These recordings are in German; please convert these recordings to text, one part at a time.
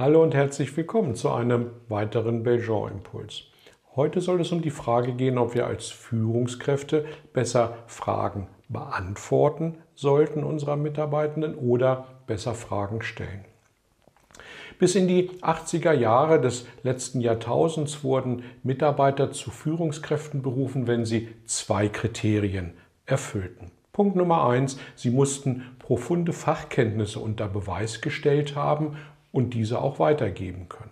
Hallo und herzlich willkommen zu einem weiteren Belgian-Impuls. Heute soll es um die Frage gehen, ob wir als Führungskräfte besser Fragen beantworten sollten unserer Mitarbeitenden oder besser Fragen stellen. Bis in die 80er Jahre des letzten Jahrtausends wurden Mitarbeiter zu Führungskräften berufen, wenn sie zwei Kriterien erfüllten. Punkt Nummer eins, sie mussten profunde Fachkenntnisse unter Beweis gestellt haben und diese auch weitergeben können.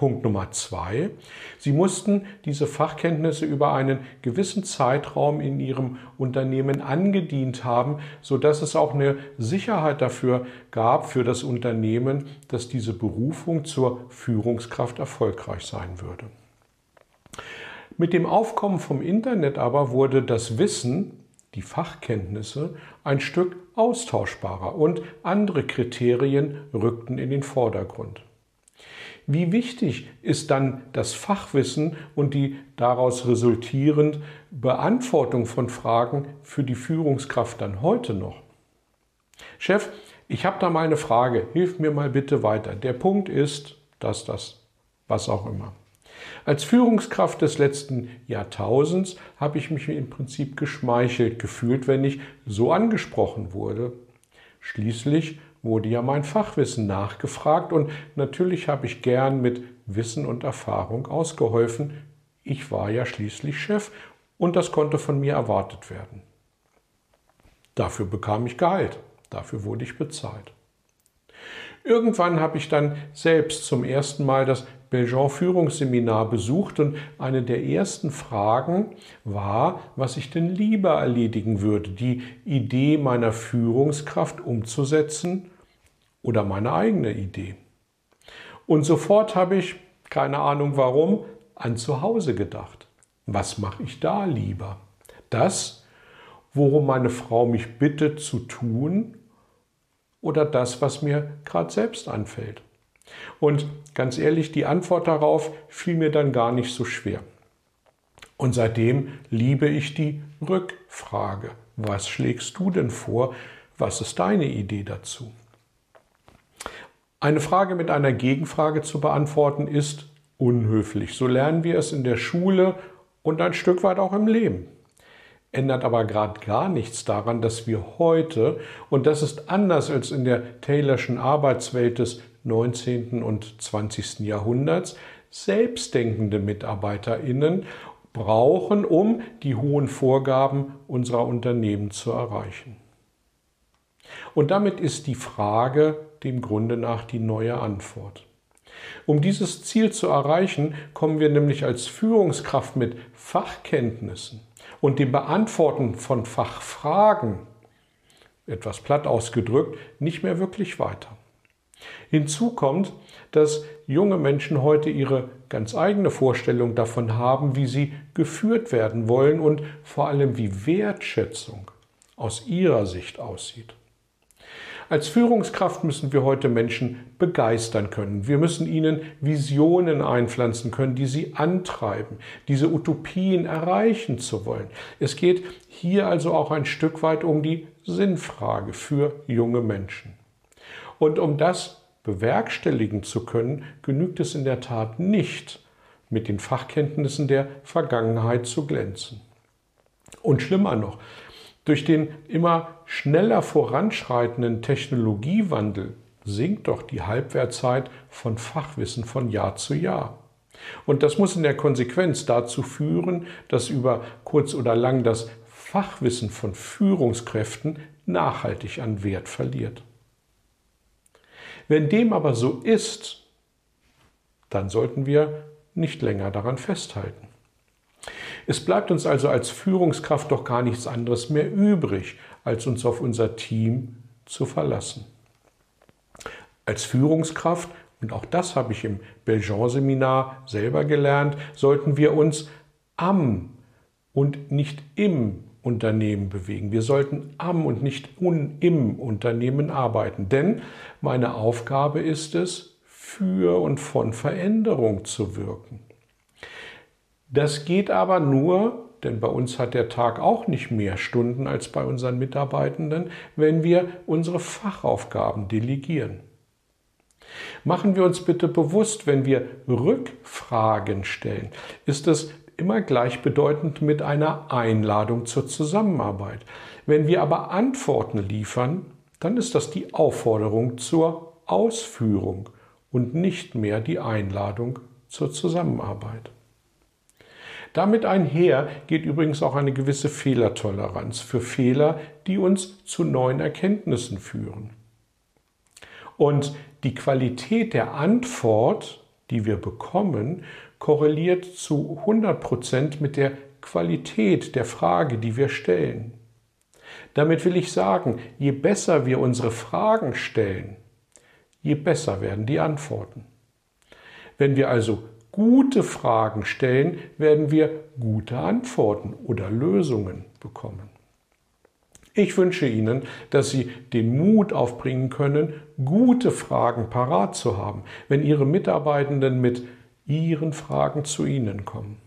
Punkt Nummer zwei, Sie mussten diese Fachkenntnisse über einen gewissen Zeitraum in Ihrem Unternehmen angedient haben, sodass es auch eine Sicherheit dafür gab für das Unternehmen, dass diese Berufung zur Führungskraft erfolgreich sein würde. Mit dem Aufkommen vom Internet aber wurde das Wissen, die Fachkenntnisse ein Stück austauschbarer und andere Kriterien rückten in den Vordergrund. Wie wichtig ist dann das Fachwissen und die daraus resultierend Beantwortung von Fragen für die Führungskraft dann heute noch? Chef, ich habe da mal eine Frage, hilf mir mal bitte weiter. Der Punkt ist, dass das, was auch immer. Als Führungskraft des letzten Jahrtausends habe ich mich im Prinzip geschmeichelt gefühlt, wenn ich so angesprochen wurde. Schließlich wurde ja mein Fachwissen nachgefragt und natürlich habe ich gern mit Wissen und Erfahrung ausgeholfen. Ich war ja schließlich Chef und das konnte von mir erwartet werden. Dafür bekam ich Gehalt, dafür wurde ich bezahlt. Irgendwann habe ich dann selbst zum ersten Mal das Belgian Führungsseminar besucht und eine der ersten Fragen war, was ich denn lieber erledigen würde, die Idee meiner Führungskraft umzusetzen oder meine eigene Idee. Und sofort habe ich, keine Ahnung warum, an zu Hause gedacht. Was mache ich da lieber? Das, worum meine Frau mich bittet zu tun oder das, was mir gerade selbst anfällt? Und ganz ehrlich, die Antwort darauf fiel mir dann gar nicht so schwer. Und seitdem liebe ich die Rückfrage. Was schlägst du denn vor? Was ist deine Idee dazu? Eine Frage mit einer Gegenfrage zu beantworten ist unhöflich. So lernen wir es in der Schule und ein Stück weit auch im Leben. Ändert aber gerade gar nichts daran, dass wir heute, und das ist anders als in der Taylorschen Arbeitswelt des 19. und 20. Jahrhunderts selbstdenkende Mitarbeiterinnen brauchen, um die hohen Vorgaben unserer Unternehmen zu erreichen. Und damit ist die Frage dem Grunde nach die neue Antwort. Um dieses Ziel zu erreichen, kommen wir nämlich als Führungskraft mit Fachkenntnissen und dem Beantworten von Fachfragen, etwas platt ausgedrückt, nicht mehr wirklich weiter. Hinzu kommt, dass junge Menschen heute ihre ganz eigene Vorstellung davon haben, wie sie geführt werden wollen und vor allem wie Wertschätzung aus ihrer Sicht aussieht. Als Führungskraft müssen wir heute Menschen begeistern können. Wir müssen ihnen Visionen einpflanzen können, die sie antreiben, diese Utopien erreichen zu wollen. Es geht hier also auch ein Stück weit um die Sinnfrage für junge Menschen. Und um das bewerkstelligen zu können, genügt es in der Tat nicht, mit den Fachkenntnissen der Vergangenheit zu glänzen. Und schlimmer noch, durch den immer schneller voranschreitenden Technologiewandel sinkt doch die Halbwertzeit von Fachwissen von Jahr zu Jahr. Und das muss in der Konsequenz dazu führen, dass über kurz oder lang das Fachwissen von Führungskräften nachhaltig an Wert verliert. Wenn dem aber so ist, dann sollten wir nicht länger daran festhalten. Es bleibt uns also als Führungskraft doch gar nichts anderes mehr übrig, als uns auf unser Team zu verlassen. Als Führungskraft und auch das habe ich im Belgian-Seminar selber gelernt, sollten wir uns am und nicht im Unternehmen bewegen. Wir sollten am und nicht un, im Unternehmen arbeiten. Denn meine Aufgabe ist es, für und von Veränderung zu wirken. Das geht aber nur, denn bei uns hat der Tag auch nicht mehr Stunden als bei unseren Mitarbeitenden, wenn wir unsere Fachaufgaben delegieren. Machen wir uns bitte bewusst, wenn wir Rückfragen stellen, ist es immer gleichbedeutend mit einer Einladung zur Zusammenarbeit. Wenn wir aber Antworten liefern, dann ist das die Aufforderung zur Ausführung und nicht mehr die Einladung zur Zusammenarbeit. Damit einher geht übrigens auch eine gewisse Fehlertoleranz für Fehler, die uns zu neuen Erkenntnissen führen. Und die Qualität der Antwort, die wir bekommen, korreliert zu 100 Prozent mit der Qualität der Frage, die wir stellen. Damit will ich sagen, je besser wir unsere Fragen stellen, je besser werden die Antworten. Wenn wir also gute Fragen stellen, werden wir gute Antworten oder Lösungen bekommen. Ich wünsche Ihnen, dass Sie den Mut aufbringen können, gute Fragen parat zu haben, wenn Ihre Mitarbeitenden mit Ihren Fragen zu Ihnen kommen.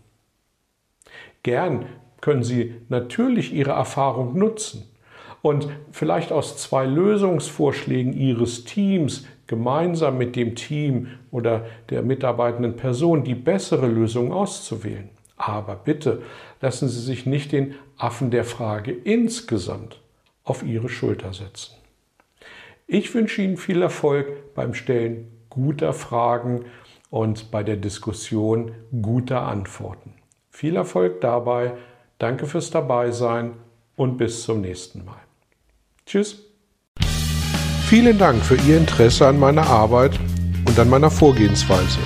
Gern können Sie natürlich Ihre Erfahrung nutzen und vielleicht aus zwei Lösungsvorschlägen Ihres Teams gemeinsam mit dem Team oder der mitarbeitenden Person die bessere Lösung auszuwählen. Aber bitte lassen Sie sich nicht den Affen der Frage insgesamt auf Ihre Schulter setzen. Ich wünsche Ihnen viel Erfolg beim Stellen guter Fragen und bei der Diskussion guter Antworten. Viel Erfolg dabei, danke fürs Dabeisein und bis zum nächsten Mal. Tschüss. Vielen Dank für Ihr Interesse an meiner Arbeit und an meiner Vorgehensweise.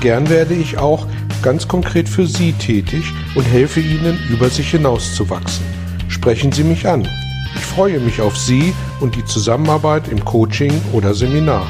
Gern werde ich auch ganz konkret für Sie tätig und helfe Ihnen, über sich hinauszuwachsen. Sprechen Sie mich an. Ich freue mich auf Sie und die Zusammenarbeit im Coaching oder Seminar.